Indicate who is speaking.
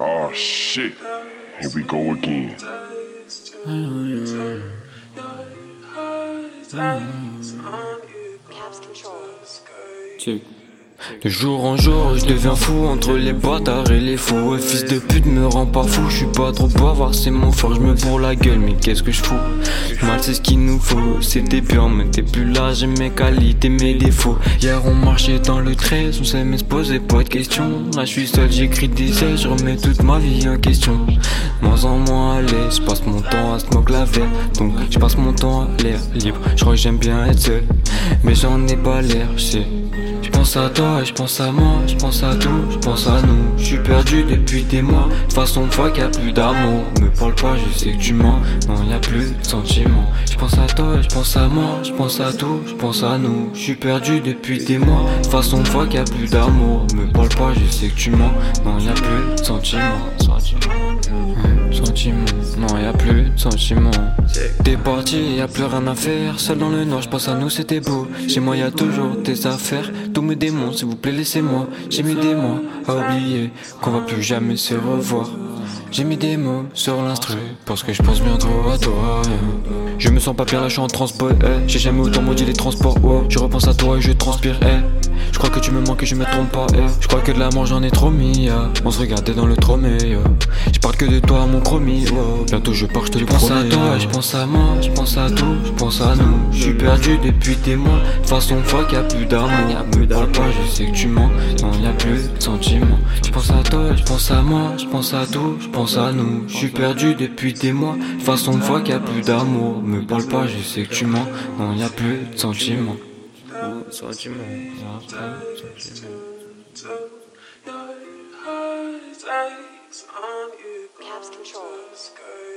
Speaker 1: Oh shit. Here we go again.
Speaker 2: Check. De jour en jour, je deviens fou entre les bâtards et les fous. Ouais, fils de pute me rend pas fou, je suis pas trop bavard, c'est mon fort, je me bourre la gueule, mais qu'est-ce que je fous? Mal, c'est ce qu'il nous faut, c'était bien, mais t'es plus là, j'ai mes qualités, mes défauts. Hier, on marchait dans le 13, on s'aimait se poser pas de questions. Là, je suis seul, j'écris des ailes, je remets toute ma vie en question. Moins en moins à l'aise, je passe mon temps à smoke la verre, donc je passe mon temps à l'air libre. Je crois que j'aime bien être seul, mais j'en ai pas l'air, je. Pense à toi, je pense à moi, je pense à tout, je pense à nous. Je suis perdu depuis des mois. De façon, fois qu'il a plus d'amour. Me parle pas, je sais que tu mens. Non, y a plus de sentiments. Je pense à toi, je pense à moi, je pense à tout, je pense à nous. Je suis perdu depuis des mois. De façon, fois qu'il a plus d'amour. Me parle pas, je sais que tu mens. Non, y a plus de sentiments. Non y a plus de sentiments T'es parti, y a plus rien à faire Seul dans le noir, je pense à nous c'était beau Chez moi y a toujours des affaires Tous mes démons, s'il vous plaît laissez-moi J'ai mis des mots à oublier Qu'on va plus jamais se revoir j'ai mis des mots sur l'instru Parce que je pense bien trop à toi. Je me sens pas bien là je suis en transport eh. J'ai jamais autant maudit les transports oh. Je repense à toi et je transpire eh. Je crois que tu me manques et je me trompe pas eh. Je crois que de l'amour j'en ai trop mis yeah. On se regardait dans le tromé yeah. Je parle que de toi mon chromie oh. Bientôt je pars je te le promets Je pense à toi, je pense à moi, je pense à tout, je pense à nous. Je suis perdu depuis des mois. De toute façon fuck y'a plus d'amour. Me parle pas je sais que tu mens. Non y a plus de sentiments. Je pense à toi, je pense à moi, je pense à tout, je pense à nous. Je suis perdu depuis des mois. De toute façon fuck y'a plus d'amour. Me parle pas je sais que tu mens. Non y a plus de sentiments Sentiments, y a plus de sentiments
Speaker 3: Caps controls.